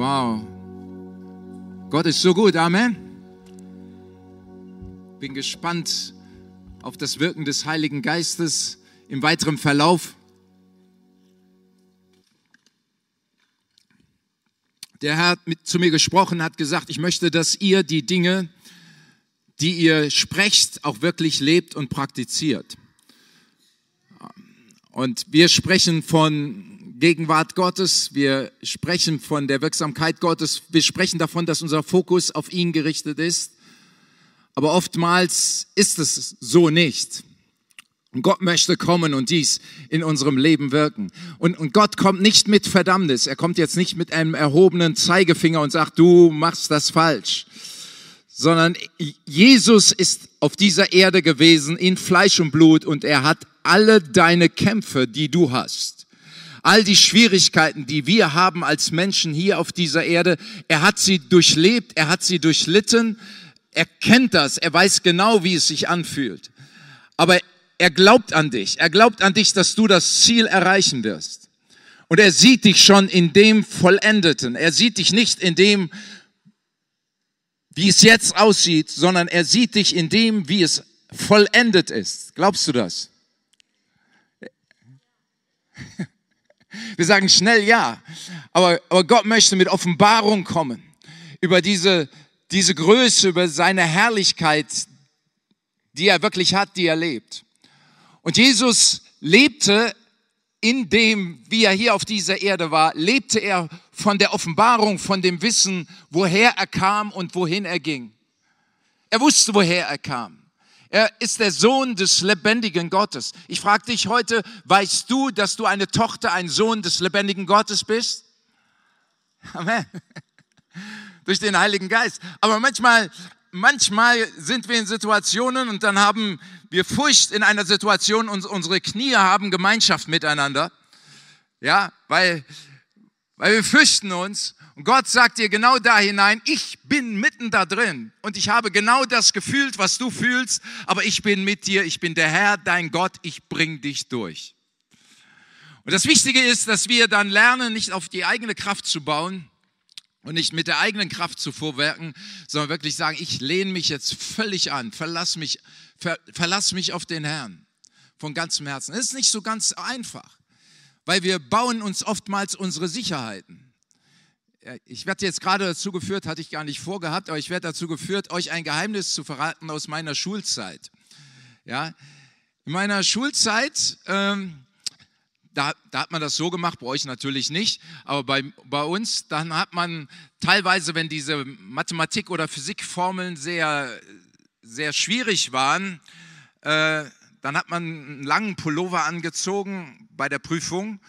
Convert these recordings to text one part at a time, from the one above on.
Wow. Gott ist so gut, Amen. Bin gespannt auf das Wirken des Heiligen Geistes im weiteren Verlauf. Der Herr hat mit, zu mir gesprochen, hat gesagt, ich möchte, dass ihr die Dinge, die ihr sprecht, auch wirklich lebt und praktiziert. Und wir sprechen von Gegenwart Gottes, wir sprechen von der Wirksamkeit Gottes, wir sprechen davon, dass unser Fokus auf ihn gerichtet ist. Aber oftmals ist es so nicht. Und Gott möchte kommen und dies in unserem Leben wirken. Und, und Gott kommt nicht mit Verdammnis. Er kommt jetzt nicht mit einem erhobenen Zeigefinger und sagt, du machst das falsch. Sondern Jesus ist auf dieser Erde gewesen in Fleisch und Blut und er hat alle deine Kämpfe, die du hast, all die Schwierigkeiten, die wir haben als Menschen hier auf dieser Erde, er hat sie durchlebt, er hat sie durchlitten, er kennt das, er weiß genau, wie es sich anfühlt. Aber er glaubt an dich. Er glaubt an dich, dass du das Ziel erreichen wirst. Und er sieht dich schon in dem Vollendeten. Er sieht dich nicht in dem, wie es jetzt aussieht, sondern er sieht dich in dem, wie es vollendet ist. Glaubst du das? Wir sagen schnell ja, aber, aber Gott möchte mit Offenbarung kommen über diese, diese Größe, über seine Herrlichkeit, die er wirklich hat, die er lebt. Und Jesus lebte in dem, wie er hier auf dieser Erde war, lebte er von der Offenbarung, von dem Wissen, woher er kam und wohin er ging. Er wusste, woher er kam. Er ist der Sohn des lebendigen Gottes. Ich frage dich heute, weißt du, dass du eine Tochter, ein Sohn des lebendigen Gottes bist? Amen. Durch den Heiligen Geist. Aber manchmal manchmal sind wir in Situationen und dann haben wir Furcht in einer Situation und unsere Knie haben Gemeinschaft miteinander. Ja, weil, weil wir fürchten uns. Und Gott sagt dir genau da hinein, ich bin mitten da drin und ich habe genau das gefühlt, was du fühlst, aber ich bin mit dir, ich bin der Herr, dein Gott, ich bring dich durch. Und das Wichtige ist, dass wir dann lernen, nicht auf die eigene Kraft zu bauen, und nicht mit der eigenen Kraft zu vorwerken, sondern wirklich sagen, ich lehne mich jetzt völlig an, verlass mich, ver, verlass mich auf den Herrn von ganzem Herzen. Es ist nicht so ganz einfach, weil wir bauen uns oftmals unsere Sicherheiten. Ich werde jetzt gerade dazu geführt, hatte ich gar nicht vorgehabt, aber ich werde dazu geführt, euch ein Geheimnis zu verraten aus meiner Schulzeit. Ja, in meiner Schulzeit ähm, da, da, hat man das so gemacht, bei euch natürlich nicht, aber bei, bei uns, dann hat man teilweise, wenn diese Mathematik- oder Physikformeln sehr, sehr schwierig waren, äh, dann hat man einen langen Pullover angezogen bei der Prüfung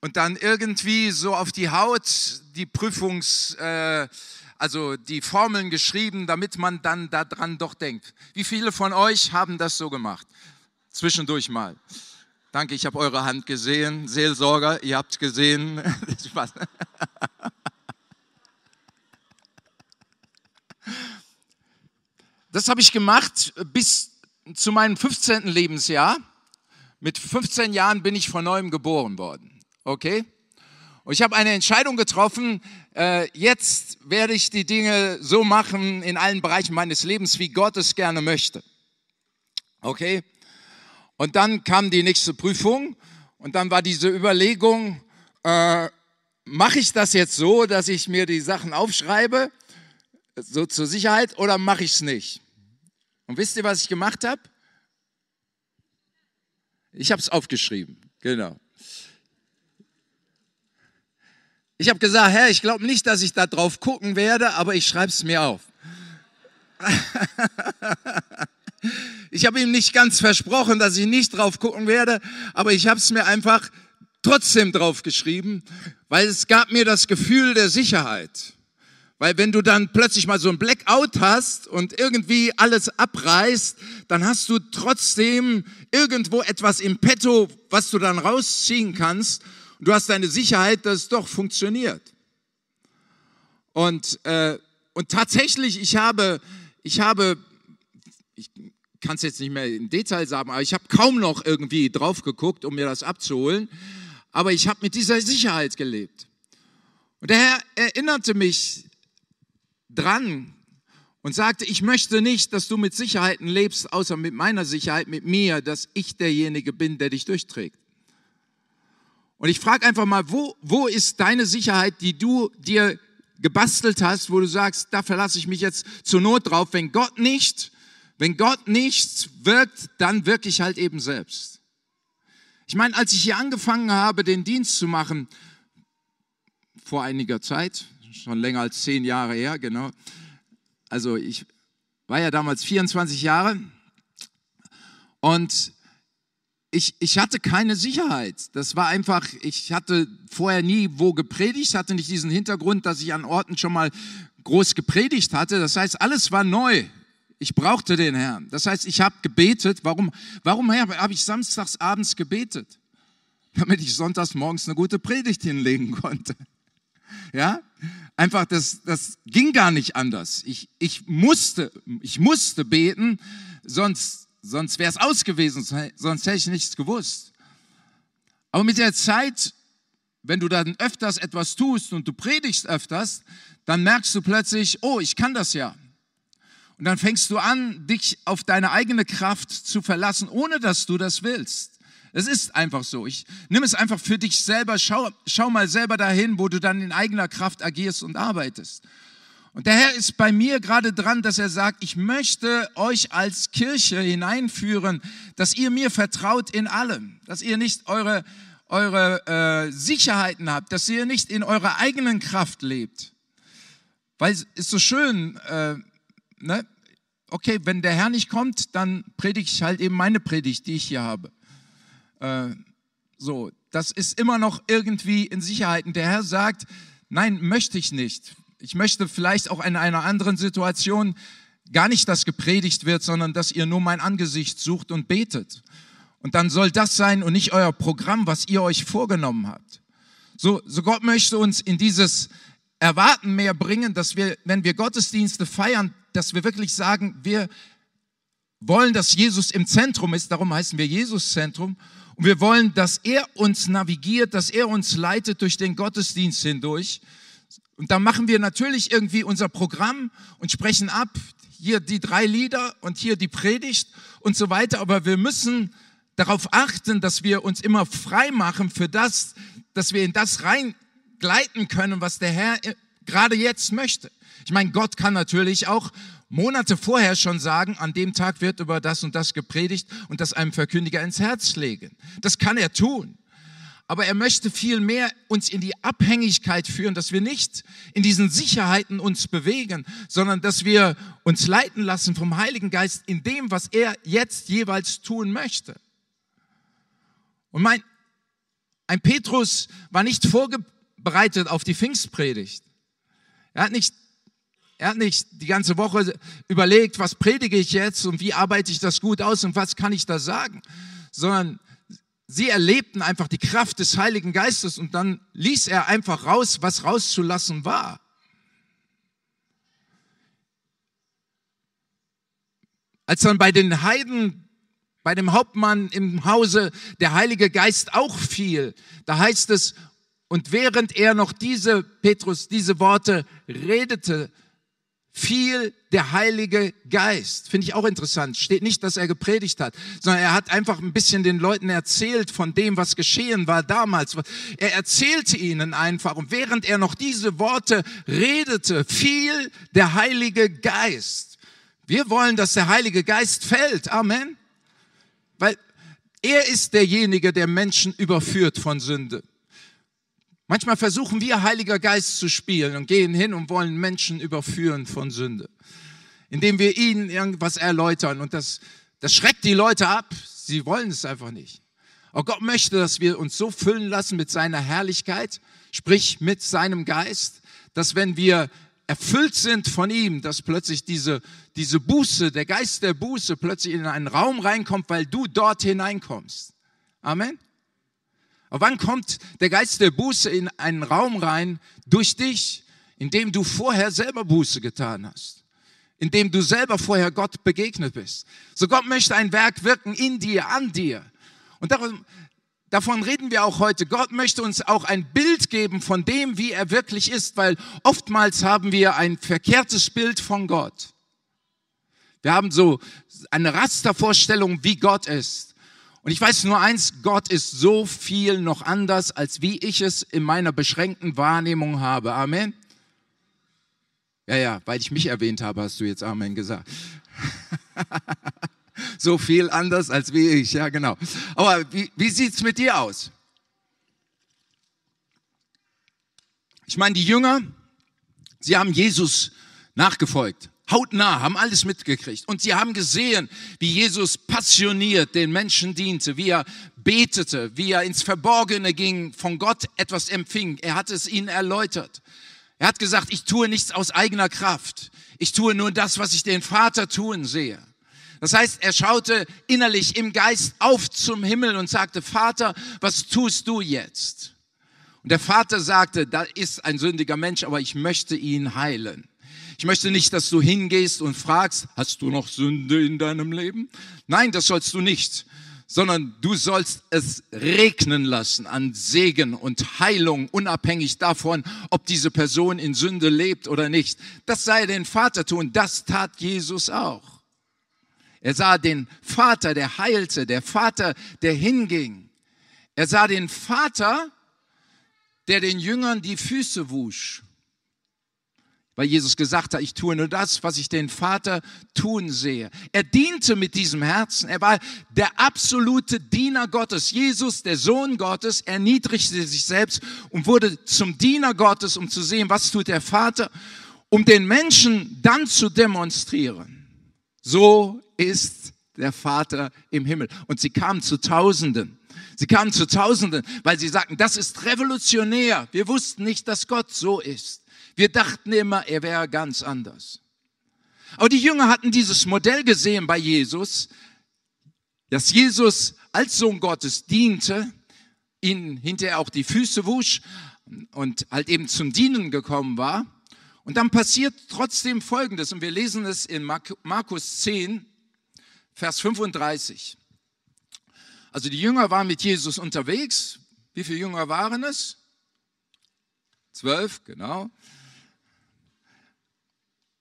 und dann irgendwie so auf die Haut die Prüfungs, äh, also die Formeln geschrieben, damit man dann daran doch denkt. Wie viele von euch haben das so gemacht? Zwischendurch mal. Danke, ich habe eure Hand gesehen. Seelsorger, ihr habt gesehen. Das habe ich gemacht bis zu meinem 15. Lebensjahr. Mit 15 Jahren bin ich von neuem geboren worden. Okay? Und ich habe eine Entscheidung getroffen, äh, jetzt werde ich die Dinge so machen in allen Bereichen meines Lebens, wie Gott es gerne möchte. Okay? Und dann kam die nächste Prüfung und dann war diese Überlegung, äh, mache ich das jetzt so, dass ich mir die Sachen aufschreibe, so zur Sicherheit, oder mache ich es nicht? Und wisst ihr, was ich gemacht habe? Ich habe es aufgeschrieben, genau. Ich habe gesagt, Herr, ich glaube nicht, dass ich da drauf gucken werde, aber ich schreibe es mir auf. Ich habe ihm nicht ganz versprochen, dass ich nicht drauf gucken werde, aber ich habe es mir einfach trotzdem drauf geschrieben, weil es gab mir das Gefühl der Sicherheit. Weil wenn du dann plötzlich mal so ein Blackout hast und irgendwie alles abreißt, dann hast du trotzdem irgendwo etwas im Petto, was du dann rausziehen kannst. Du hast deine Sicherheit, dass es doch funktioniert. Und, äh, und tatsächlich, ich habe, ich habe ich kann es jetzt nicht mehr in Detail sagen, aber ich habe kaum noch irgendwie drauf geguckt, um mir das abzuholen. Aber ich habe mit dieser Sicherheit gelebt. Und der Herr erinnerte mich dran und sagte, ich möchte nicht, dass du mit Sicherheiten lebst, außer mit meiner Sicherheit, mit mir, dass ich derjenige bin, der dich durchträgt. Und ich frage einfach mal, wo, wo ist deine Sicherheit, die du dir gebastelt hast, wo du sagst, da verlasse ich mich jetzt zur Not drauf, wenn Gott nicht, wenn Gott nichts wirkt, dann wirke ich halt eben selbst. Ich meine, als ich hier angefangen habe, den Dienst zu machen, vor einiger Zeit, schon länger als zehn Jahre her, genau. Also ich war ja damals 24 Jahre und ich, ich hatte keine Sicherheit. Das war einfach, ich hatte vorher nie wo gepredigt, hatte nicht diesen Hintergrund, dass ich an Orten schon mal groß gepredigt hatte. Das heißt, alles war neu. Ich brauchte den Herrn. Das heißt, ich habe gebetet. Warum, warum habe ich samstags abends gebetet? Damit ich sonntags morgens eine gute Predigt hinlegen konnte. Ja? Einfach, das, das ging gar nicht anders. Ich, ich musste, ich musste beten, sonst, sonst wäre es aus gewesen, sonst hätte ich nichts gewusst. Aber mit der Zeit, wenn du dann öfters etwas tust und du predigst öfters, dann merkst du plötzlich, oh, ich kann das ja. Und dann fängst du an, dich auf deine eigene Kraft zu verlassen, ohne dass du das willst. Es ist einfach so. Ich nimm es einfach für dich selber. Schau, schau mal selber dahin, wo du dann in eigener Kraft agierst und arbeitest. Und der Herr ist bei mir gerade dran, dass er sagt, ich möchte euch als Kirche hineinführen, dass ihr mir vertraut in allem, dass ihr nicht eure, eure äh, Sicherheiten habt, dass ihr nicht in eurer eigenen Kraft lebt. Weil es ist so schön, äh, ne? okay, wenn der Herr nicht kommt, dann predige ich halt eben meine Predigt, die ich hier habe. Äh, so, das ist immer noch irgendwie in Sicherheit. Und der Herr sagt, nein, möchte ich nicht. Ich möchte vielleicht auch in einer anderen Situation gar nicht, dass gepredigt wird, sondern dass ihr nur mein Angesicht sucht und betet. Und dann soll das sein und nicht euer Programm, was ihr euch vorgenommen habt. So, so Gott möchte uns in dieses Erwarten mehr bringen, dass wir, wenn wir Gottesdienste feiern, dass wir wirklich sagen, wir wollen, dass Jesus im Zentrum ist, darum heißen wir Jesus-Zentrum. Und wir wollen, dass er uns navigiert, dass er uns leitet durch den Gottesdienst hindurch. Und da machen wir natürlich irgendwie unser Programm und sprechen ab, hier die drei Lieder und hier die Predigt und so weiter. Aber wir müssen darauf achten, dass wir uns immer frei machen für das, dass wir in das reingleiten können, was der Herr gerade jetzt möchte. Ich meine, Gott kann natürlich auch Monate vorher schon sagen, an dem Tag wird über das und das gepredigt und das einem Verkündiger ins Herz legen. Das kann er tun. Aber er möchte viel mehr uns in die Abhängigkeit führen, dass wir nicht in diesen Sicherheiten uns bewegen, sondern dass wir uns leiten lassen vom Heiligen Geist in dem, was er jetzt jeweils tun möchte. Und mein, ein Petrus war nicht vorbereitet auf die Pfingstpredigt. Er hat nicht er hat nicht die ganze Woche überlegt, was predige ich jetzt und wie arbeite ich das gut aus und was kann ich da sagen, sondern sie erlebten einfach die Kraft des Heiligen Geistes und dann ließ er einfach raus, was rauszulassen war. Als dann bei den Heiden, bei dem Hauptmann im Hause der Heilige Geist auch fiel, da heißt es, und während er noch diese, Petrus, diese Worte redete, fiel der Heilige Geist. Finde ich auch interessant. Steht nicht, dass er gepredigt hat, sondern er hat einfach ein bisschen den Leuten erzählt von dem, was geschehen war damals. Er erzählte ihnen einfach. Und während er noch diese Worte redete, fiel der Heilige Geist. Wir wollen, dass der Heilige Geist fällt. Amen. Weil er ist derjenige, der Menschen überführt von Sünde. Manchmal versuchen wir Heiliger Geist zu spielen und gehen hin und wollen Menschen überführen von Sünde, indem wir ihnen irgendwas erläutern und das, das schreckt die Leute ab. Sie wollen es einfach nicht. Aber Gott möchte, dass wir uns so füllen lassen mit seiner Herrlichkeit, sprich mit seinem Geist, dass wenn wir erfüllt sind von ihm, dass plötzlich diese, diese Buße, der Geist der Buße plötzlich in einen Raum reinkommt, weil du dort hineinkommst. Amen. Aber wann kommt der Geist der Buße in einen Raum rein? Durch dich, indem du vorher selber Buße getan hast. Indem du selber vorher Gott begegnet bist. So Gott möchte ein Werk wirken in dir, an dir. Und darum, davon reden wir auch heute. Gott möchte uns auch ein Bild geben von dem, wie er wirklich ist, weil oftmals haben wir ein verkehrtes Bild von Gott. Wir haben so eine Rastervorstellung, wie Gott ist. Und ich weiß nur eins, Gott ist so viel noch anders, als wie ich es in meiner beschränkten Wahrnehmung habe. Amen. Ja, ja, weil ich mich erwähnt habe, hast du jetzt Amen gesagt. so viel anders als wie ich, ja genau. Aber wie, wie sieht's mit dir aus? Ich meine, die Jünger, sie haben Jesus nachgefolgt hautnah, haben alles mitgekriegt. Und sie haben gesehen, wie Jesus passioniert den Menschen diente, wie er betete, wie er ins Verborgene ging, von Gott etwas empfing. Er hat es ihnen erläutert. Er hat gesagt, ich tue nichts aus eigener Kraft. Ich tue nur das, was ich den Vater tun sehe. Das heißt, er schaute innerlich im Geist auf zum Himmel und sagte, Vater, was tust du jetzt? Und der Vater sagte, da ist ein sündiger Mensch, aber ich möchte ihn heilen. Ich möchte nicht, dass du hingehst und fragst, hast du noch Sünde in deinem Leben? Nein, das sollst du nicht, sondern du sollst es regnen lassen an Segen und Heilung, unabhängig davon, ob diese Person in Sünde lebt oder nicht. Das sei den Vater tun, das tat Jesus auch. Er sah den Vater, der heilte, der Vater, der hinging. Er sah den Vater, der den Jüngern die Füße wusch weil Jesus gesagt hat, ich tue nur das, was ich den Vater tun sehe. Er diente mit diesem Herzen. Er war der absolute Diener Gottes. Jesus, der Sohn Gottes, erniedrigte sich selbst und wurde zum Diener Gottes, um zu sehen, was tut der Vater, um den Menschen dann zu demonstrieren. So ist der Vater im Himmel. Und sie kamen zu Tausenden. Sie kamen zu Tausenden, weil sie sagten, das ist revolutionär. Wir wussten nicht, dass Gott so ist. Wir dachten immer, er wäre ganz anders. Aber die Jünger hatten dieses Modell gesehen bei Jesus, dass Jesus als Sohn Gottes diente, ihnen hinterher auch die Füße wusch und halt eben zum Dienen gekommen war. Und dann passiert trotzdem Folgendes, und wir lesen es in Markus 10, Vers 35. Also die Jünger waren mit Jesus unterwegs. Wie viele Jünger waren es? Zwölf, genau.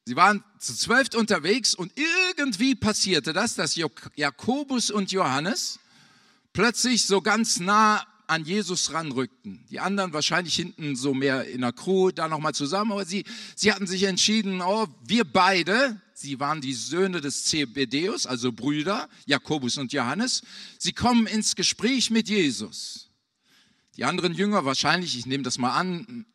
Sie waren zu zwölf unterwegs und irgendwie passierte das, dass Jakobus und Johannes plötzlich so ganz nah an Jesus ranrückten. Die anderen wahrscheinlich hinten so mehr in der Crew da nochmal zusammen, aber sie, sie hatten sich entschieden, oh, wir beide, sie waren die Söhne des Zebedeus, also Brüder, Jakobus und Johannes, sie kommen ins Gespräch mit Jesus. Die anderen Jünger, wahrscheinlich, ich nehme das mal an,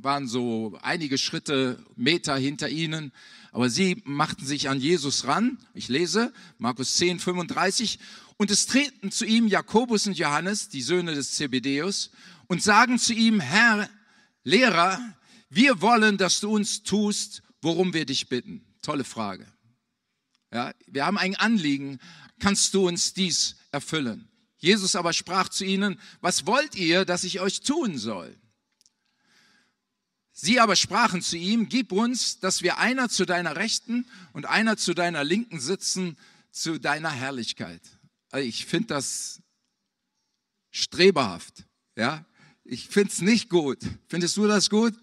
waren so einige Schritte, Meter hinter ihnen, aber sie machten sich an Jesus ran. Ich lese Markus 10, 35. Und es treten zu ihm Jakobus und Johannes, die Söhne des Zebedeus, und sagen zu ihm, Herr, Lehrer, wir wollen, dass du uns tust, worum wir dich bitten. Tolle Frage. Ja, wir haben ein Anliegen. Kannst du uns dies erfüllen? Jesus aber sprach zu ihnen, was wollt ihr, dass ich euch tun soll? Sie aber sprachen zu ihm, gib uns, dass wir einer zu deiner Rechten und einer zu deiner Linken sitzen, zu deiner Herrlichkeit. Also ich finde das streberhaft. Ja? Ich finde es nicht gut. Findest du das gut?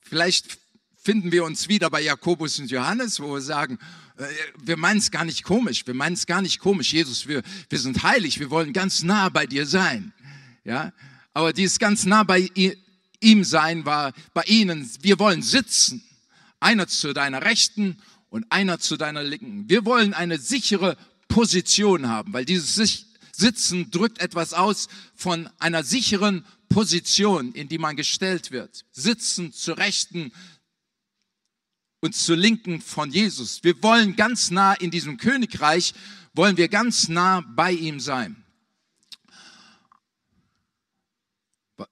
Vielleicht finden wir uns wieder bei Jakobus und Johannes, wo wir sagen, äh, wir meinen es gar nicht komisch, wir meinen es gar nicht komisch, Jesus, wir, wir sind heilig, wir wollen ganz nah bei dir sein. Ja, aber dieses ganz nah bei ihm sein war bei ihnen, wir wollen sitzen, einer zu deiner Rechten und einer zu deiner Linken. Wir wollen eine sichere Position haben, weil dieses Sitzen drückt etwas aus von einer sicheren Position, in die man gestellt wird. Sitzen zur Rechten, und zur Linken von Jesus. Wir wollen ganz nah in diesem Königreich, wollen wir ganz nah bei ihm sein.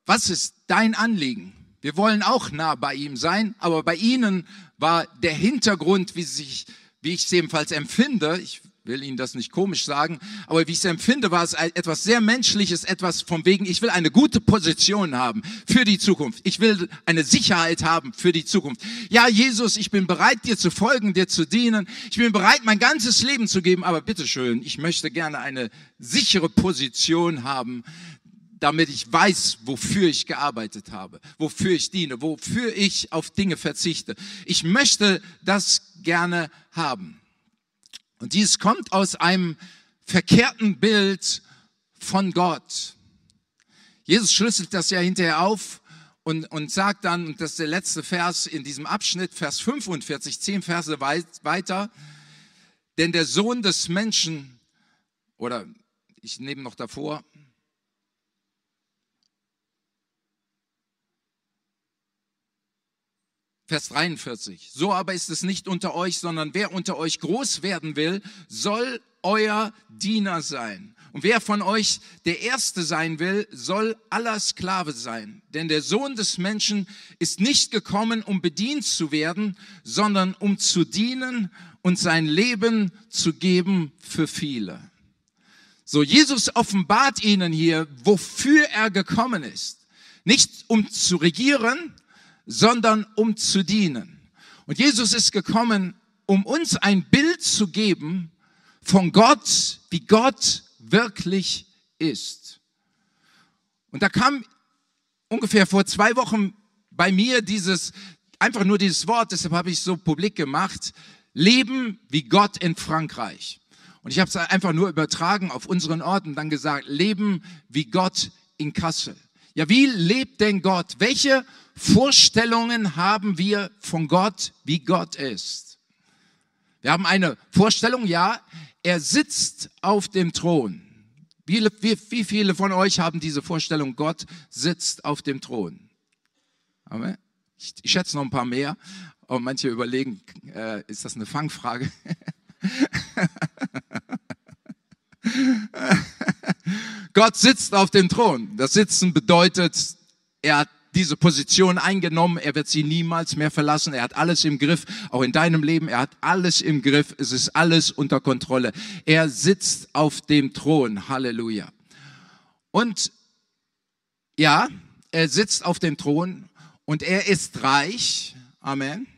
Was ist dein Anliegen? Wir wollen auch nah bei ihm sein, aber bei ihnen war der Hintergrund, wie, sich, wie ich es ebenfalls empfinde, ich will Ihnen das nicht komisch sagen, aber wie ich es empfinde, war es etwas sehr Menschliches, etwas von wegen, ich will eine gute Position haben für die Zukunft. Ich will eine Sicherheit haben für die Zukunft. Ja, Jesus, ich bin bereit, dir zu folgen, dir zu dienen. Ich bin bereit, mein ganzes Leben zu geben, aber bitteschön, ich möchte gerne eine sichere Position haben, damit ich weiß, wofür ich gearbeitet habe, wofür ich diene, wofür ich auf Dinge verzichte. Ich möchte das gerne haben. Und dies kommt aus einem verkehrten Bild von Gott. Jesus schlüsselt das ja hinterher auf und, und sagt dann, und das ist der letzte Vers in diesem Abschnitt, Vers 45, zehn Verse weit, weiter, denn der Sohn des Menschen, oder ich nehme noch davor, Vers 43. So aber ist es nicht unter euch, sondern wer unter euch groß werden will, soll euer Diener sein. Und wer von euch der Erste sein will, soll aller Sklave sein. Denn der Sohn des Menschen ist nicht gekommen, um bedient zu werden, sondern um zu dienen und sein Leben zu geben für viele. So, Jesus offenbart ihnen hier, wofür er gekommen ist. Nicht um zu regieren, sondern um zu dienen. Und Jesus ist gekommen, um uns ein Bild zu geben von Gott, wie Gott wirklich ist. Und da kam ungefähr vor zwei Wochen bei mir dieses, einfach nur dieses Wort, deshalb habe ich es so publik gemacht, Leben wie Gott in Frankreich. Und ich habe es einfach nur übertragen auf unseren Ort und dann gesagt, Leben wie Gott in Kassel. Ja, wie lebt denn Gott? Welche Vorstellungen haben wir von Gott, wie Gott ist? Wir haben eine Vorstellung, ja, er sitzt auf dem Thron. Wie, wie, wie viele von euch haben diese Vorstellung, Gott sitzt auf dem Thron? Amen. Ich, ich schätze noch ein paar mehr, aber manche überlegen, äh, ist das eine Fangfrage? Gott sitzt auf dem Thron. Das Sitzen bedeutet, er hat diese Position eingenommen, er wird sie niemals mehr verlassen, er hat alles im Griff, auch in deinem Leben, er hat alles im Griff, es ist alles unter Kontrolle. Er sitzt auf dem Thron, Halleluja. Und ja, er sitzt auf dem Thron und er ist reich, Amen.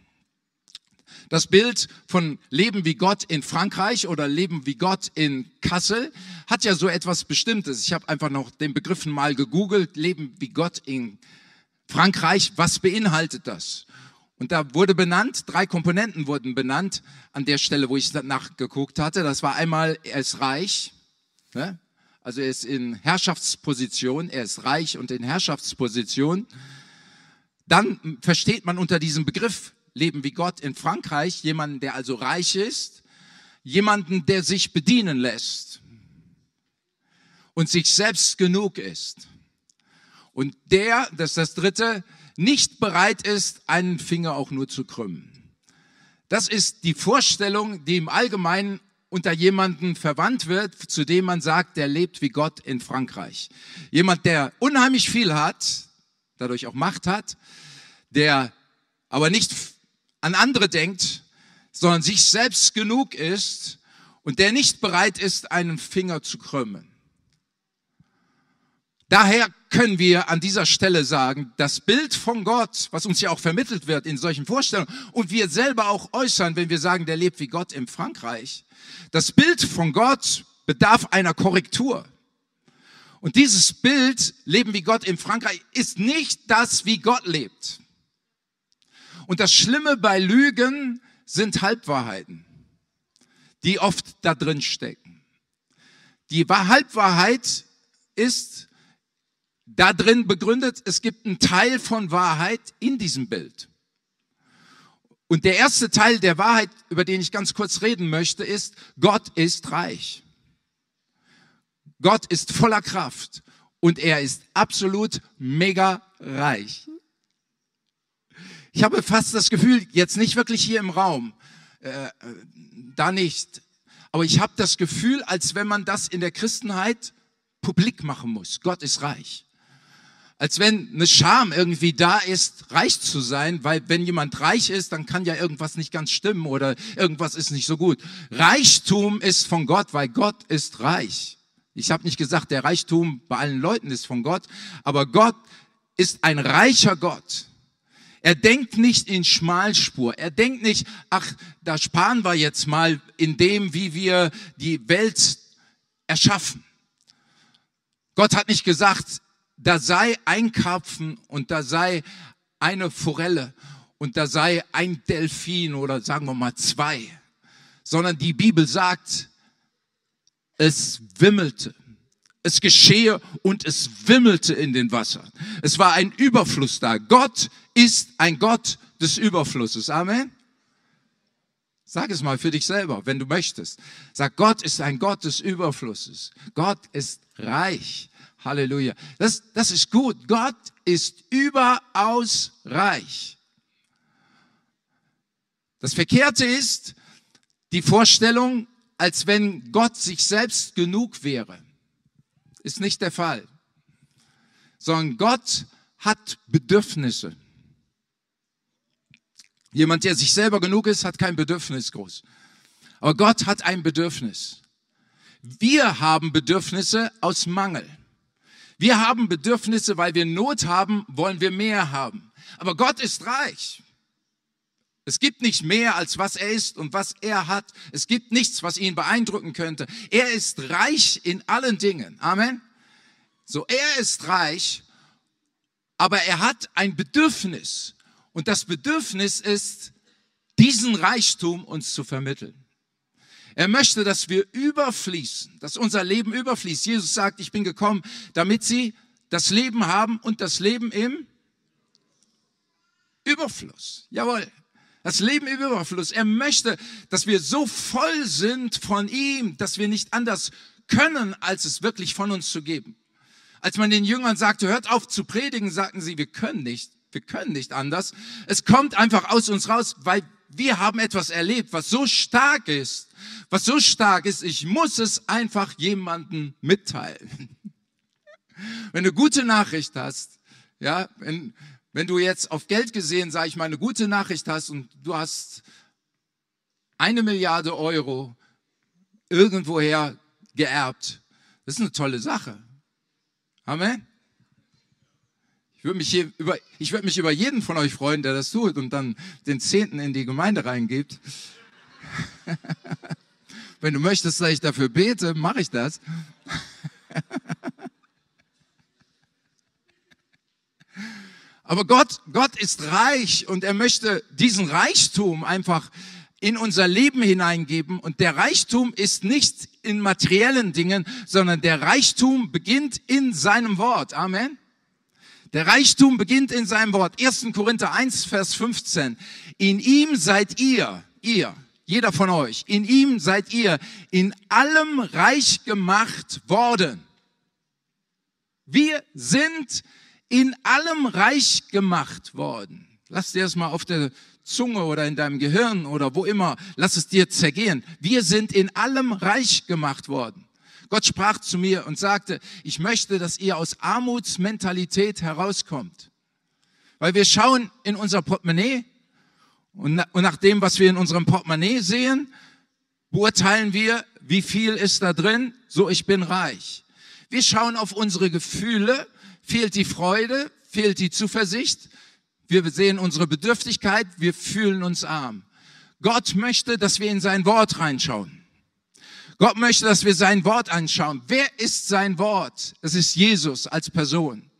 Das Bild von Leben wie Gott in Frankreich oder Leben wie Gott in Kassel hat ja so etwas Bestimmtes. Ich habe einfach noch den Begriffen mal gegoogelt, Leben wie Gott in Frankreich, was beinhaltet das? Und da wurde benannt, drei Komponenten wurden benannt an der Stelle, wo ich nachgeguckt hatte. Das war einmal, er ist reich, ne? also er ist in Herrschaftsposition, er ist reich und in Herrschaftsposition. Dann versteht man unter diesem Begriff Leben wie Gott in Frankreich jemanden, der also reich ist, jemanden, der sich bedienen lässt und sich selbst genug ist. Und der, das ist das dritte, nicht bereit ist, einen Finger auch nur zu krümmen. Das ist die Vorstellung, die im Allgemeinen unter jemanden verwandt wird, zu dem man sagt, der lebt wie Gott in Frankreich. Jemand, der unheimlich viel hat, dadurch auch Macht hat, der aber nicht an andere denkt, sondern sich selbst genug ist und der nicht bereit ist, einen Finger zu krümmen. Daher können wir an dieser Stelle sagen, das Bild von Gott, was uns ja auch vermittelt wird in solchen Vorstellungen und wir selber auch äußern, wenn wir sagen, der lebt wie Gott in Frankreich, das Bild von Gott bedarf einer Korrektur. Und dieses Bild, Leben wie Gott in Frankreich, ist nicht das, wie Gott lebt. Und das Schlimme bei Lügen sind Halbwahrheiten, die oft da drin stecken. Die Halbwahrheit ist da drin begründet, es gibt einen Teil von Wahrheit in diesem Bild. Und der erste Teil der Wahrheit, über den ich ganz kurz reden möchte, ist, Gott ist reich. Gott ist voller Kraft und er ist absolut mega reich. Ich habe fast das Gefühl, jetzt nicht wirklich hier im Raum, äh, da nicht, aber ich habe das Gefühl, als wenn man das in der Christenheit publik machen muss. Gott ist reich. als wenn eine Scham irgendwie da ist, reich zu sein, weil wenn jemand reich ist, dann kann ja irgendwas nicht ganz stimmen oder irgendwas ist nicht so gut. Reichtum ist von Gott, weil Gott ist reich. Ich habe nicht gesagt, der Reichtum bei allen Leuten ist von Gott, aber Gott ist ein reicher Gott. Er denkt nicht in Schmalspur. Er denkt nicht, ach, da sparen wir jetzt mal in dem, wie wir die Welt erschaffen. Gott hat nicht gesagt, da sei ein Karpfen und da sei eine Forelle und da sei ein Delfin oder sagen wir mal zwei, sondern die Bibel sagt, es wimmelte. Es geschehe und es wimmelte in den Wassern. Es war ein Überfluss da. Gott ist ein Gott des Überflusses. Amen. Sag es mal für dich selber, wenn du möchtest. Sag, Gott ist ein Gott des Überflusses. Gott ist reich. Halleluja. Das, das ist gut. Gott ist überaus reich. Das Verkehrte ist die Vorstellung, als wenn Gott sich selbst genug wäre. Ist nicht der Fall. Sondern Gott hat Bedürfnisse. Jemand, der sich selber genug ist, hat kein Bedürfnis groß. Aber Gott hat ein Bedürfnis. Wir haben Bedürfnisse aus Mangel. Wir haben Bedürfnisse, weil wir Not haben, wollen wir mehr haben. Aber Gott ist reich. Es gibt nicht mehr, als was er ist und was er hat. Es gibt nichts, was ihn beeindrucken könnte. Er ist reich in allen Dingen. Amen. So, er ist reich, aber er hat ein Bedürfnis. Und das Bedürfnis ist, diesen Reichtum uns zu vermitteln. Er möchte, dass wir überfließen, dass unser Leben überfließt. Jesus sagt, ich bin gekommen, damit sie das Leben haben und das Leben im Überfluss. Jawohl. Das Leben im Überfluss. Er möchte, dass wir so voll sind von ihm, dass wir nicht anders können, als es wirklich von uns zu geben. Als man den Jüngern sagte, hört auf zu predigen, sagten sie, wir können nicht, wir können nicht anders. Es kommt einfach aus uns raus, weil wir haben etwas erlebt, was so stark ist, was so stark ist, ich muss es einfach jemanden mitteilen. Wenn du gute Nachricht hast, ja, wenn, wenn du jetzt auf Geld gesehen, sage ich mal, eine gute Nachricht hast und du hast eine Milliarde Euro irgendwoher geerbt, das ist eine tolle Sache. Amen. Ich würde mich, hier über, ich würde mich über jeden von euch freuen, der das tut und dann den Zehnten in die Gemeinde reingibt. Wenn du möchtest, dass ich dafür bete, mache ich das. Aber Gott, Gott ist reich und er möchte diesen Reichtum einfach in unser Leben hineingeben. Und der Reichtum ist nicht in materiellen Dingen, sondern der Reichtum beginnt in seinem Wort. Amen. Der Reichtum beginnt in seinem Wort. 1. Korinther 1, Vers 15. In ihm seid ihr, ihr, jeder von euch, in ihm seid ihr in allem reich gemacht worden. Wir sind in allem reich gemacht worden. Lass dir das mal auf der Zunge oder in deinem Gehirn oder wo immer, lass es dir zergehen. Wir sind in allem reich gemacht worden. Gott sprach zu mir und sagte, ich möchte, dass ihr aus Armutsmentalität herauskommt. Weil wir schauen in unser Portemonnaie und, nach dem, was wir in unserem Portemonnaie sehen, beurteilen wir, wie viel ist da drin, so ich bin reich. Wir schauen auf unsere Gefühle, fehlt die Freude, fehlt die Zuversicht, wir sehen unsere Bedürftigkeit, wir fühlen uns arm. Gott möchte, dass wir in sein Wort reinschauen. Gott möchte, dass wir sein Wort anschauen. Wer ist sein Wort? Das ist Jesus als Person.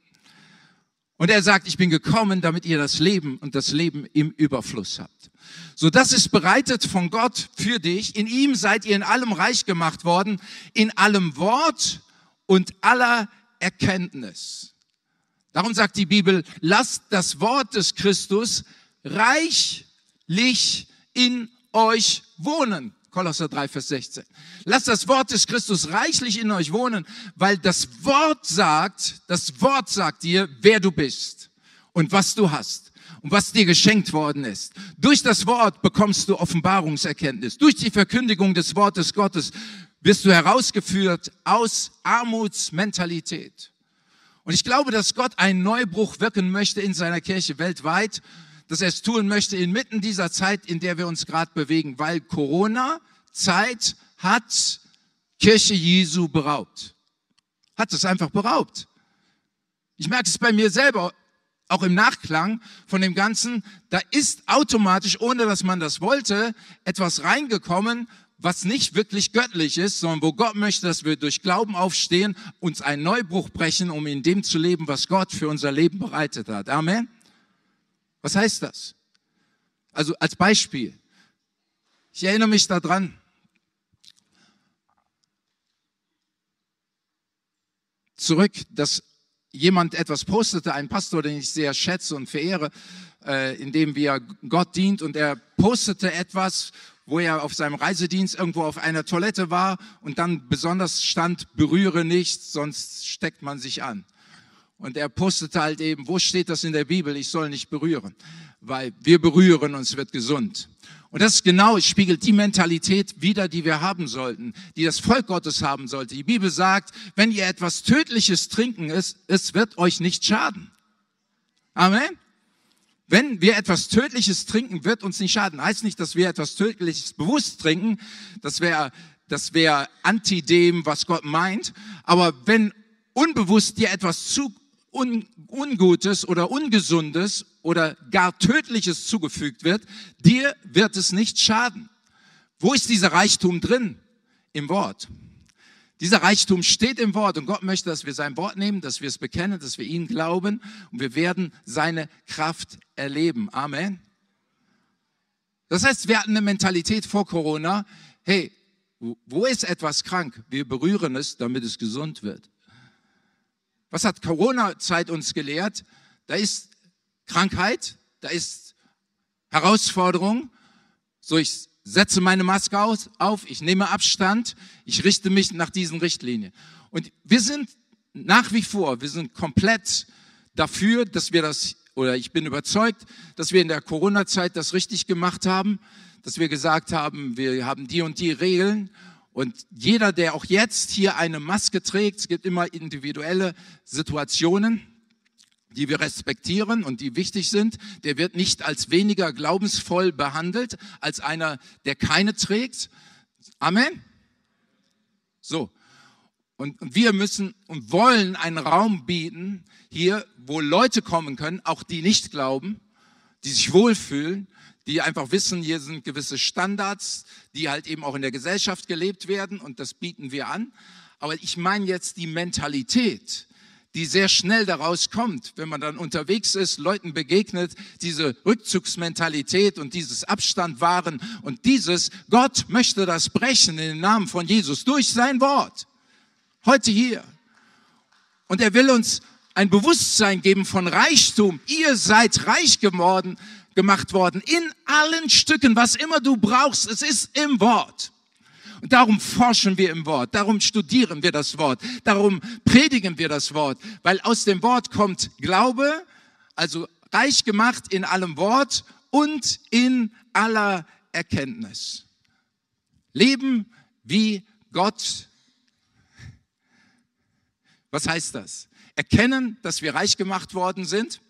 Und er sagt, ich bin gekommen, damit ihr das Leben und das Leben im Überfluss habt. So, das ist bereitet von Gott für dich. In ihm seid ihr in allem reich gemacht worden, in allem Wort und aller Erkenntnis. Darum sagt die Bibel, lasst das Wort des Christus reichlich in euch wohnen. Kolosser 3, Vers 16. Lasst das Wort des Christus reichlich in euch wohnen, weil das Wort sagt, das Wort sagt dir, wer du bist und was du hast und was dir geschenkt worden ist. Durch das Wort bekommst du Offenbarungserkenntnis. Durch die Verkündigung des Wortes Gottes wirst du herausgeführt aus Armutsmentalität. Und ich glaube, dass Gott einen Neubruch wirken möchte in seiner Kirche weltweit, dass er es tun möchte inmitten dieser Zeit, in der wir uns gerade bewegen, weil Corona-Zeit hat Kirche Jesu beraubt. Hat es einfach beraubt. Ich merke es bei mir selber, auch im Nachklang von dem Ganzen, da ist automatisch, ohne dass man das wollte, etwas reingekommen, was nicht wirklich göttlich ist, sondern wo Gott möchte, dass wir durch Glauben aufstehen, uns einen Neubruch brechen, um in dem zu leben, was Gott für unser Leben bereitet hat. Amen. Was heißt das? Also als Beispiel. Ich erinnere mich daran, zurück, dass jemand etwas postete, ein Pastor, den ich sehr schätze und verehre, äh, in dem wie er Gott dient und er postete etwas, wo er auf seinem Reisedienst irgendwo auf einer Toilette war und dann besonders stand, berühre nicht, sonst steckt man sich an. Und er postete halt eben, wo steht das in der Bibel, ich soll nicht berühren, weil wir berühren und es wird gesund. Und das genau, es spiegelt die Mentalität wider, die wir haben sollten, die das Volk Gottes haben sollte. Die Bibel sagt, wenn ihr etwas Tödliches trinken, ist, es wird euch nicht schaden. Amen. Wenn wir etwas Tödliches trinken, wird uns nicht schaden. Heißt nicht, dass wir etwas Tödliches bewusst trinken. Das wäre das wäre anti dem, was Gott meint. Aber wenn unbewusst dir etwas zu Un Ungutes oder Ungesundes oder gar Tödliches zugefügt wird, dir wird es nicht schaden. Wo ist dieser Reichtum drin? Im Wort. Dieser Reichtum steht im Wort und Gott möchte, dass wir sein Wort nehmen, dass wir es bekennen, dass wir ihn glauben und wir werden seine Kraft erleben. Amen. Das heißt, wir hatten eine Mentalität vor Corona, hey, wo ist etwas krank? Wir berühren es, damit es gesund wird. Was hat Corona-Zeit uns gelehrt? Da ist Krankheit, da ist Herausforderung. So, ich setze meine Maske aus, auf, ich nehme Abstand, ich richte mich nach diesen Richtlinien. Und wir sind nach wie vor, wir sind komplett dafür, dass wir das, oder ich bin überzeugt, dass wir in der Corona-Zeit das richtig gemacht haben, dass wir gesagt haben, wir haben die und die Regeln und jeder, der auch jetzt hier eine Maske trägt, es gibt immer individuelle Situationen, die wir respektieren und die wichtig sind, der wird nicht als weniger glaubensvoll behandelt als einer, der keine trägt. Amen. So. Und wir müssen und wollen einen Raum bieten hier, wo Leute kommen können, auch die nicht glauben, die sich wohlfühlen, die einfach wissen, hier sind gewisse Standards, die halt eben auch in der Gesellschaft gelebt werden und das bieten wir an. Aber ich meine jetzt die Mentalität, die sehr schnell daraus kommt, wenn man dann unterwegs ist, Leuten begegnet, diese Rückzugsmentalität und dieses Abstand wahren und dieses, Gott möchte das brechen in den Namen von Jesus durch sein Wort. Heute hier. Und er will uns ein Bewusstsein geben von Reichtum. Ihr seid reich geworden gemacht worden. In allen Stücken, was immer du brauchst, es ist im Wort. Und darum forschen wir im Wort, darum studieren wir das Wort, darum predigen wir das Wort, weil aus dem Wort kommt Glaube, also reich gemacht in allem Wort und in aller Erkenntnis. Leben wie Gott. Was heißt das? Erkennen, dass wir reich gemacht worden sind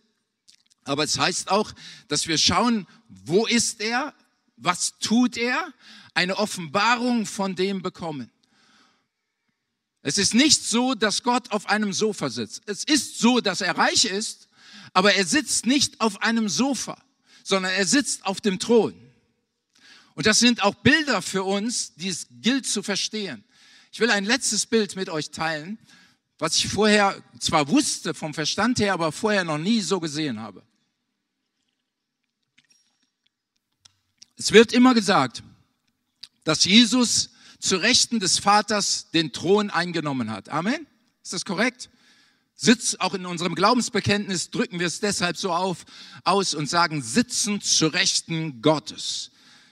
aber es heißt auch, dass wir schauen, wo ist er? Was tut er? Eine Offenbarung von dem bekommen. Es ist nicht so, dass Gott auf einem Sofa sitzt. Es ist so, dass er reich ist, aber er sitzt nicht auf einem Sofa, sondern er sitzt auf dem Thron. Und das sind auch Bilder für uns, die es gilt zu verstehen. Ich will ein letztes Bild mit euch teilen, was ich vorher zwar wusste vom Verstand her, aber vorher noch nie so gesehen habe. Es wird immer gesagt, dass Jesus zu Rechten des Vaters den Thron eingenommen hat. Amen? Ist das korrekt? Sitz, auch in unserem Glaubensbekenntnis drücken wir es deshalb so auf, aus und sagen, sitzen zu Rechten Gottes.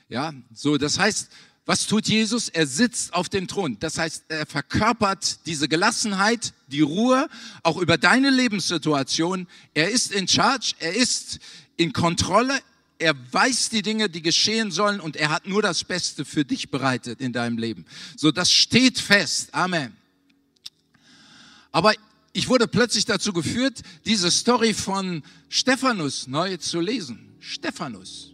Ja, so, das heißt, was tut Jesus? Er sitzt auf dem Thron. Das heißt, er verkörpert diese Gelassenheit, die Ruhe, auch über deine Lebenssituation. Er ist in charge, er ist in Kontrolle, er weiß die Dinge, die geschehen sollen und er hat nur das Beste für dich bereitet in deinem Leben. So, das steht fest. Amen. Aber ich wurde plötzlich dazu geführt, diese Story von Stephanus neu zu lesen. Stephanus.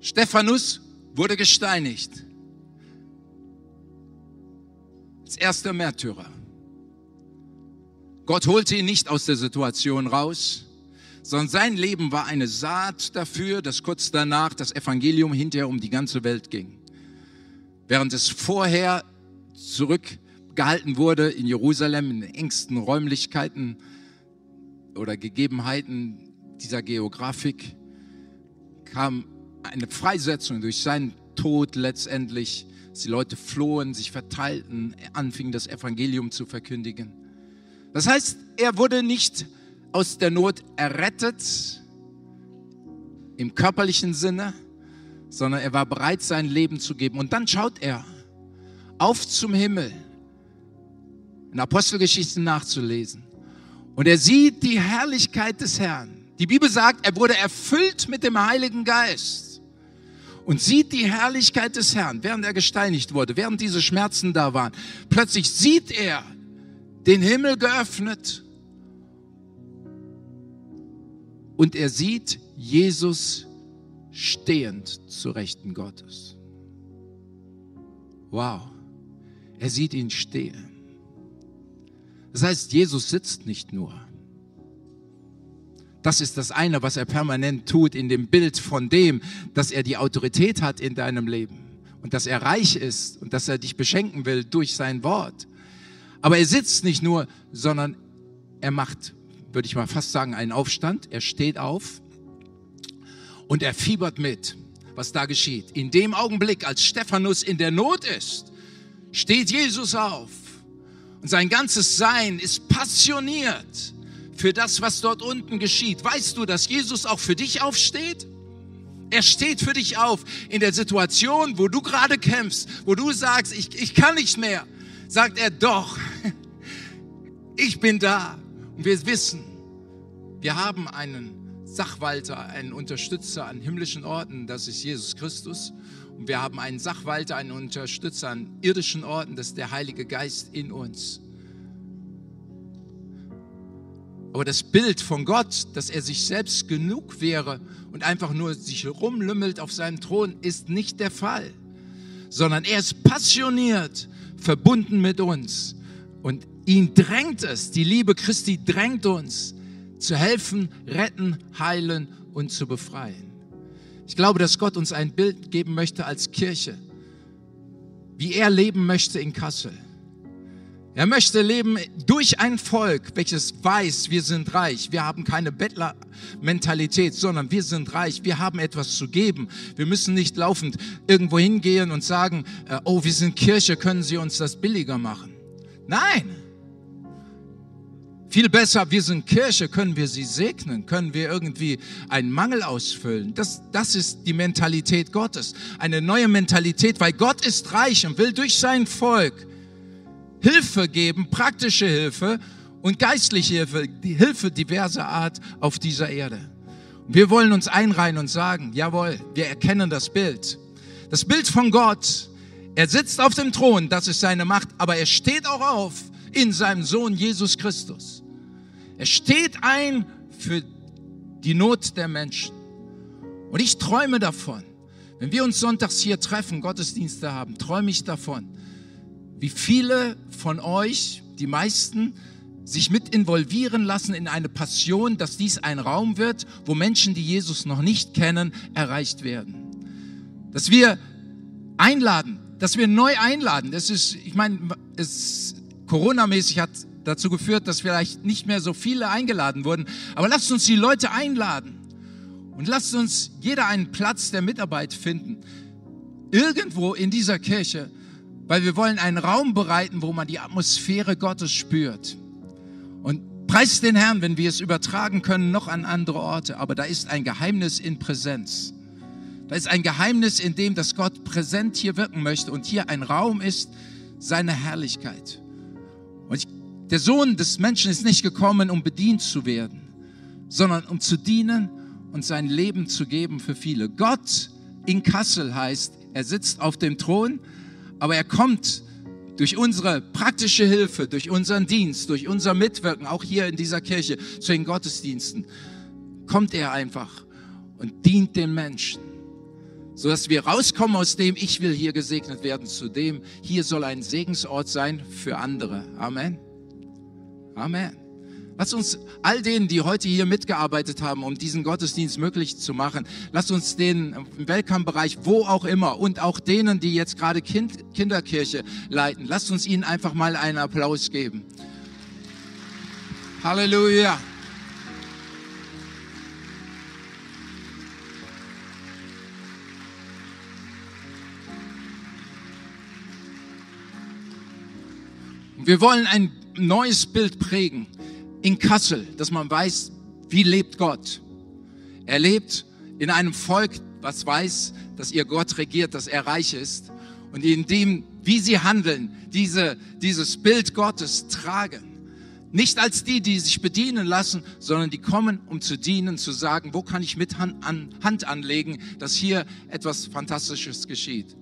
Stephanus wurde gesteinigt. Als erster Märtyrer. Gott holte ihn nicht aus der Situation raus, sondern sein Leben war eine Saat dafür, dass kurz danach das Evangelium hinterher um die ganze Welt ging. Während es vorher zurückgehalten wurde in Jerusalem, in den engsten Räumlichkeiten oder Gegebenheiten dieser Geografik, kam eine Freisetzung durch seinen Tod letztendlich, die Leute flohen, sich verteilten, anfingen das Evangelium zu verkündigen. Das heißt, er wurde nicht aus der Not errettet im körperlichen Sinne, sondern er war bereit, sein Leben zu geben. Und dann schaut er auf zum Himmel, in Apostelgeschichten nachzulesen. Und er sieht die Herrlichkeit des Herrn. Die Bibel sagt, er wurde erfüllt mit dem Heiligen Geist und sieht die Herrlichkeit des Herrn, während er gesteinigt wurde, während diese Schmerzen da waren. Plötzlich sieht er den Himmel geöffnet und er sieht Jesus stehend zu Rechten Gottes. Wow, er sieht ihn stehen. Das heißt, Jesus sitzt nicht nur. Das ist das eine, was er permanent tut in dem Bild von dem, dass er die Autorität hat in deinem Leben und dass er reich ist und dass er dich beschenken will durch sein Wort. Aber er sitzt nicht nur, sondern er macht würde ich mal fast sagen, einen Aufstand. Er steht auf und er fiebert mit, was da geschieht. In dem Augenblick, als Stephanus in der Not ist, steht Jesus auf und sein ganzes Sein ist passioniert für das, was dort unten geschieht. Weißt du, dass Jesus auch für dich aufsteht? Er steht für dich auf in der Situation, wo du gerade kämpfst, wo du sagst, ich, ich kann nicht mehr. Sagt er doch, ich bin da. Und wir wissen, wir haben einen Sachwalter, einen Unterstützer an himmlischen Orten, das ist Jesus Christus. Und wir haben einen Sachwalter, einen Unterstützer an irdischen Orten, das ist der Heilige Geist in uns. Aber das Bild von Gott, dass er sich selbst genug wäre und einfach nur sich rumlümmelt auf seinem Thron, ist nicht der Fall, sondern er ist passioniert, verbunden mit uns. Und Ihn drängt es, die Liebe Christi drängt uns, zu helfen, retten, heilen und zu befreien. Ich glaube, dass Gott uns ein Bild geben möchte als Kirche, wie er leben möchte in Kassel. Er möchte leben durch ein Volk, welches weiß, wir sind reich. Wir haben keine Bettlermentalität, sondern wir sind reich. Wir haben etwas zu geben. Wir müssen nicht laufend irgendwo hingehen und sagen, äh, oh, wir sind Kirche, können Sie uns das billiger machen? Nein, viel besser, wir sind Kirche, können wir sie segnen, können wir irgendwie einen Mangel ausfüllen. Das, das ist die Mentalität Gottes. Eine neue Mentalität, weil Gott ist reich und will durch sein Volk Hilfe geben, praktische Hilfe und geistliche Hilfe, die Hilfe diverser Art auf dieser Erde. Wir wollen uns einreihen und sagen, jawohl, wir erkennen das Bild. Das Bild von Gott. Er sitzt auf dem Thron, das ist seine Macht, aber er steht auch auf in seinem Sohn Jesus Christus. Er steht ein für die Not der Menschen. Und ich träume davon, wenn wir uns sonntags hier treffen, Gottesdienste haben, träume ich davon, wie viele von euch, die meisten, sich mit involvieren lassen in eine Passion, dass dies ein Raum wird, wo Menschen, die Jesus noch nicht kennen, erreicht werden. Dass wir einladen, dass wir neu einladen. Das ist, ich meine, es Corona-mäßig hat dazu geführt, dass vielleicht nicht mehr so viele eingeladen wurden. Aber lasst uns die Leute einladen und lasst uns jeder einen Platz der Mitarbeit finden. Irgendwo in dieser Kirche, weil wir wollen einen Raum bereiten, wo man die Atmosphäre Gottes spürt. Und preist den Herrn, wenn wir es übertragen können, noch an andere Orte. Aber da ist ein Geheimnis in Präsenz. Da ist ein Geheimnis in dem, dass Gott präsent hier wirken möchte und hier ein Raum ist seiner Herrlichkeit. Und ich der Sohn des Menschen ist nicht gekommen, um bedient zu werden, sondern um zu dienen und sein Leben zu geben für viele. Gott in Kassel heißt, er sitzt auf dem Thron, aber er kommt durch unsere praktische Hilfe, durch unseren Dienst, durch unser Mitwirken, auch hier in dieser Kirche zu den Gottesdiensten, kommt er einfach und dient den Menschen, so dass wir rauskommen aus dem, ich will hier gesegnet werden, zu dem, hier soll ein Segensort sein für andere. Amen. Amen. Lass uns all denen, die heute hier mitgearbeitet haben, um diesen Gottesdienst möglich zu machen, lass uns denen im Welcome-Bereich, wo auch immer, und auch denen, die jetzt gerade kind, Kinderkirche leiten, lasst uns ihnen einfach mal einen Applaus geben. Halleluja. Wir wollen ein neues Bild prägen in Kassel, dass man weiß, wie lebt Gott. Er lebt in einem Volk, was weiß, dass ihr Gott regiert, dass er reich ist und in dem, wie sie handeln, diese, dieses Bild Gottes tragen. Nicht als die, die sich bedienen lassen, sondern die kommen, um zu dienen, zu sagen, wo kann ich mit Hand, an, Hand anlegen, dass hier etwas Fantastisches geschieht.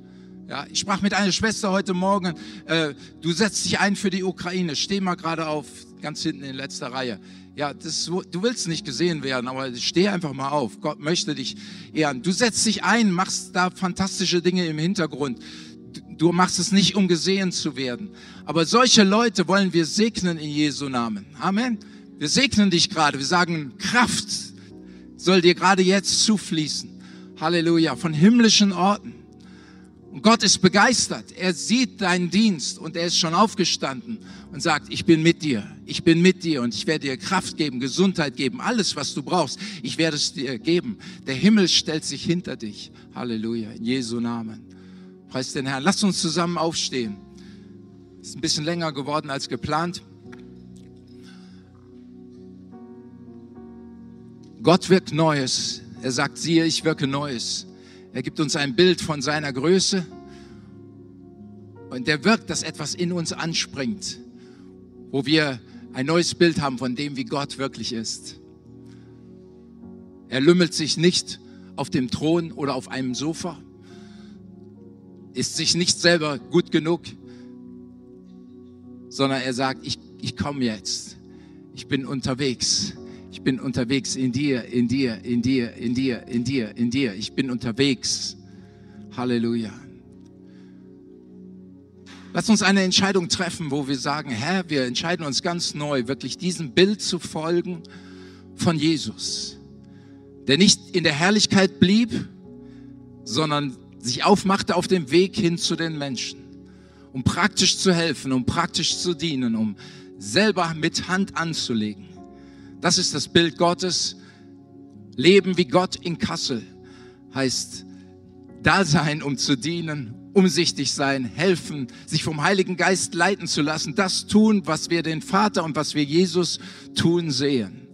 Ja, ich sprach mit einer Schwester heute Morgen, äh, du setzt dich ein für die Ukraine, steh mal gerade auf, ganz hinten in letzter Reihe. Ja, das, du willst nicht gesehen werden, aber steh einfach mal auf. Gott möchte dich ehren. Du setzt dich ein, machst da fantastische Dinge im Hintergrund. Du machst es nicht, um gesehen zu werden. Aber solche Leute wollen wir segnen in Jesu Namen. Amen. Wir segnen dich gerade. Wir sagen, Kraft soll dir gerade jetzt zufließen. Halleluja. Von himmlischen Orten. Und Gott ist begeistert. Er sieht deinen Dienst und er ist schon aufgestanden und sagt, ich bin mit dir. Ich bin mit dir und ich werde dir Kraft geben, Gesundheit geben, alles, was du brauchst. Ich werde es dir geben. Der Himmel stellt sich hinter dich. Halleluja. In Jesu Namen. Preis den Herrn. Lass uns zusammen aufstehen. Ist ein bisschen länger geworden als geplant. Gott wirkt Neues. Er sagt, siehe, ich wirke Neues. Er gibt uns ein Bild von seiner Größe. Und der wirkt, dass etwas in uns anspringt, wo wir ein neues Bild haben von dem, wie Gott wirklich ist. Er lümmelt sich nicht auf dem Thron oder auf einem Sofa, ist sich nicht selber gut genug, sondern er sagt, ich, ich komme jetzt, ich bin unterwegs bin unterwegs in dir, in dir, in dir, in dir, in dir, in dir. Ich bin unterwegs. Halleluja. Lass uns eine Entscheidung treffen, wo wir sagen, Herr, wir entscheiden uns ganz neu, wirklich diesem Bild zu folgen von Jesus, der nicht in der Herrlichkeit blieb, sondern sich aufmachte auf dem Weg hin zu den Menschen, um praktisch zu helfen, um praktisch zu dienen, um selber mit Hand anzulegen. Das ist das Bild Gottes. Leben wie Gott in Kassel heißt da sein, um zu dienen, umsichtig sein, helfen, sich vom Heiligen Geist leiten zu lassen, das tun, was wir den Vater und was wir Jesus tun sehen.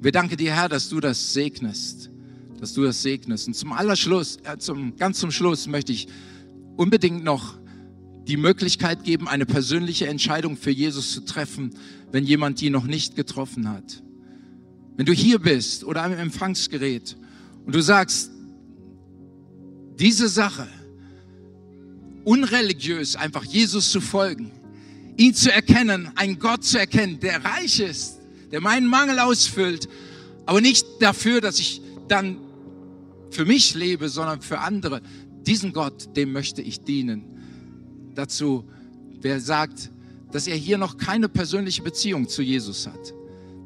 Wir danken dir, Herr, dass du das segnest, dass du das segnest. Und zum Allerschluss, äh, zum, ganz zum Schluss möchte ich unbedingt noch die Möglichkeit geben, eine persönliche Entscheidung für Jesus zu treffen, wenn jemand die noch nicht getroffen hat. Wenn du hier bist oder am Empfangsgerät und du sagst, diese Sache, unreligiös einfach Jesus zu folgen, ihn zu erkennen, einen Gott zu erkennen, der reich ist, der meinen Mangel ausfüllt, aber nicht dafür, dass ich dann für mich lebe, sondern für andere. Diesen Gott, dem möchte ich dienen. Dazu, wer sagt, dass er hier noch keine persönliche Beziehung zu Jesus hat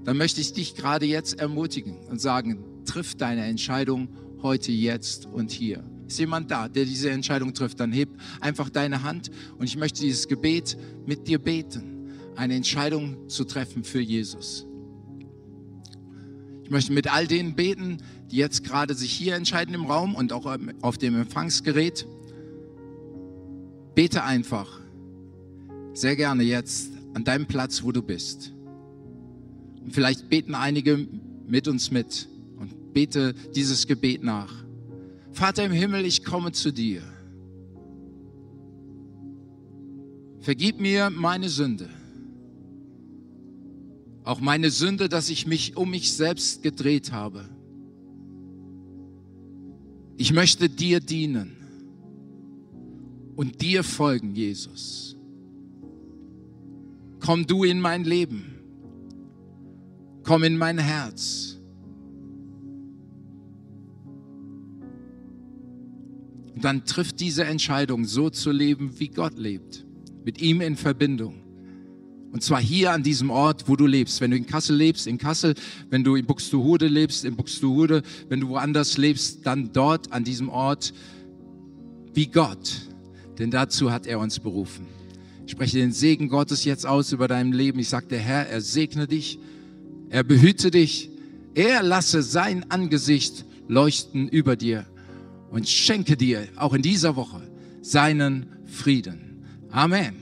dann möchte ich dich gerade jetzt ermutigen und sagen, triff deine Entscheidung heute, jetzt und hier. Ist jemand da, der diese Entscheidung trifft, dann heb einfach deine Hand und ich möchte dieses Gebet mit dir beten, eine Entscheidung zu treffen für Jesus. Ich möchte mit all denen beten, die jetzt gerade sich hier entscheiden im Raum und auch auf dem Empfangsgerät. Bete einfach, sehr gerne jetzt an deinem Platz, wo du bist. Vielleicht beten einige mit uns mit und bete dieses Gebet nach. Vater im Himmel, ich komme zu dir. Vergib mir meine Sünde. Auch meine Sünde, dass ich mich um mich selbst gedreht habe. Ich möchte dir dienen und dir folgen, Jesus. komm du in mein Leben. Komm in mein Herz. Und dann trifft diese Entscheidung, so zu leben, wie Gott lebt, mit ihm in Verbindung. Und zwar hier an diesem Ort, wo du lebst. Wenn du in Kassel lebst, in Kassel. Wenn du in Buxtehude lebst, in Buxtehude. Wenn du woanders lebst, dann dort an diesem Ort wie Gott. Denn dazu hat er uns berufen. Ich spreche den Segen Gottes jetzt aus über deinem Leben. Ich sage, der Herr, er segne dich. Er behüte dich. Er lasse sein Angesicht leuchten über dir und schenke dir auch in dieser Woche seinen Frieden. Amen.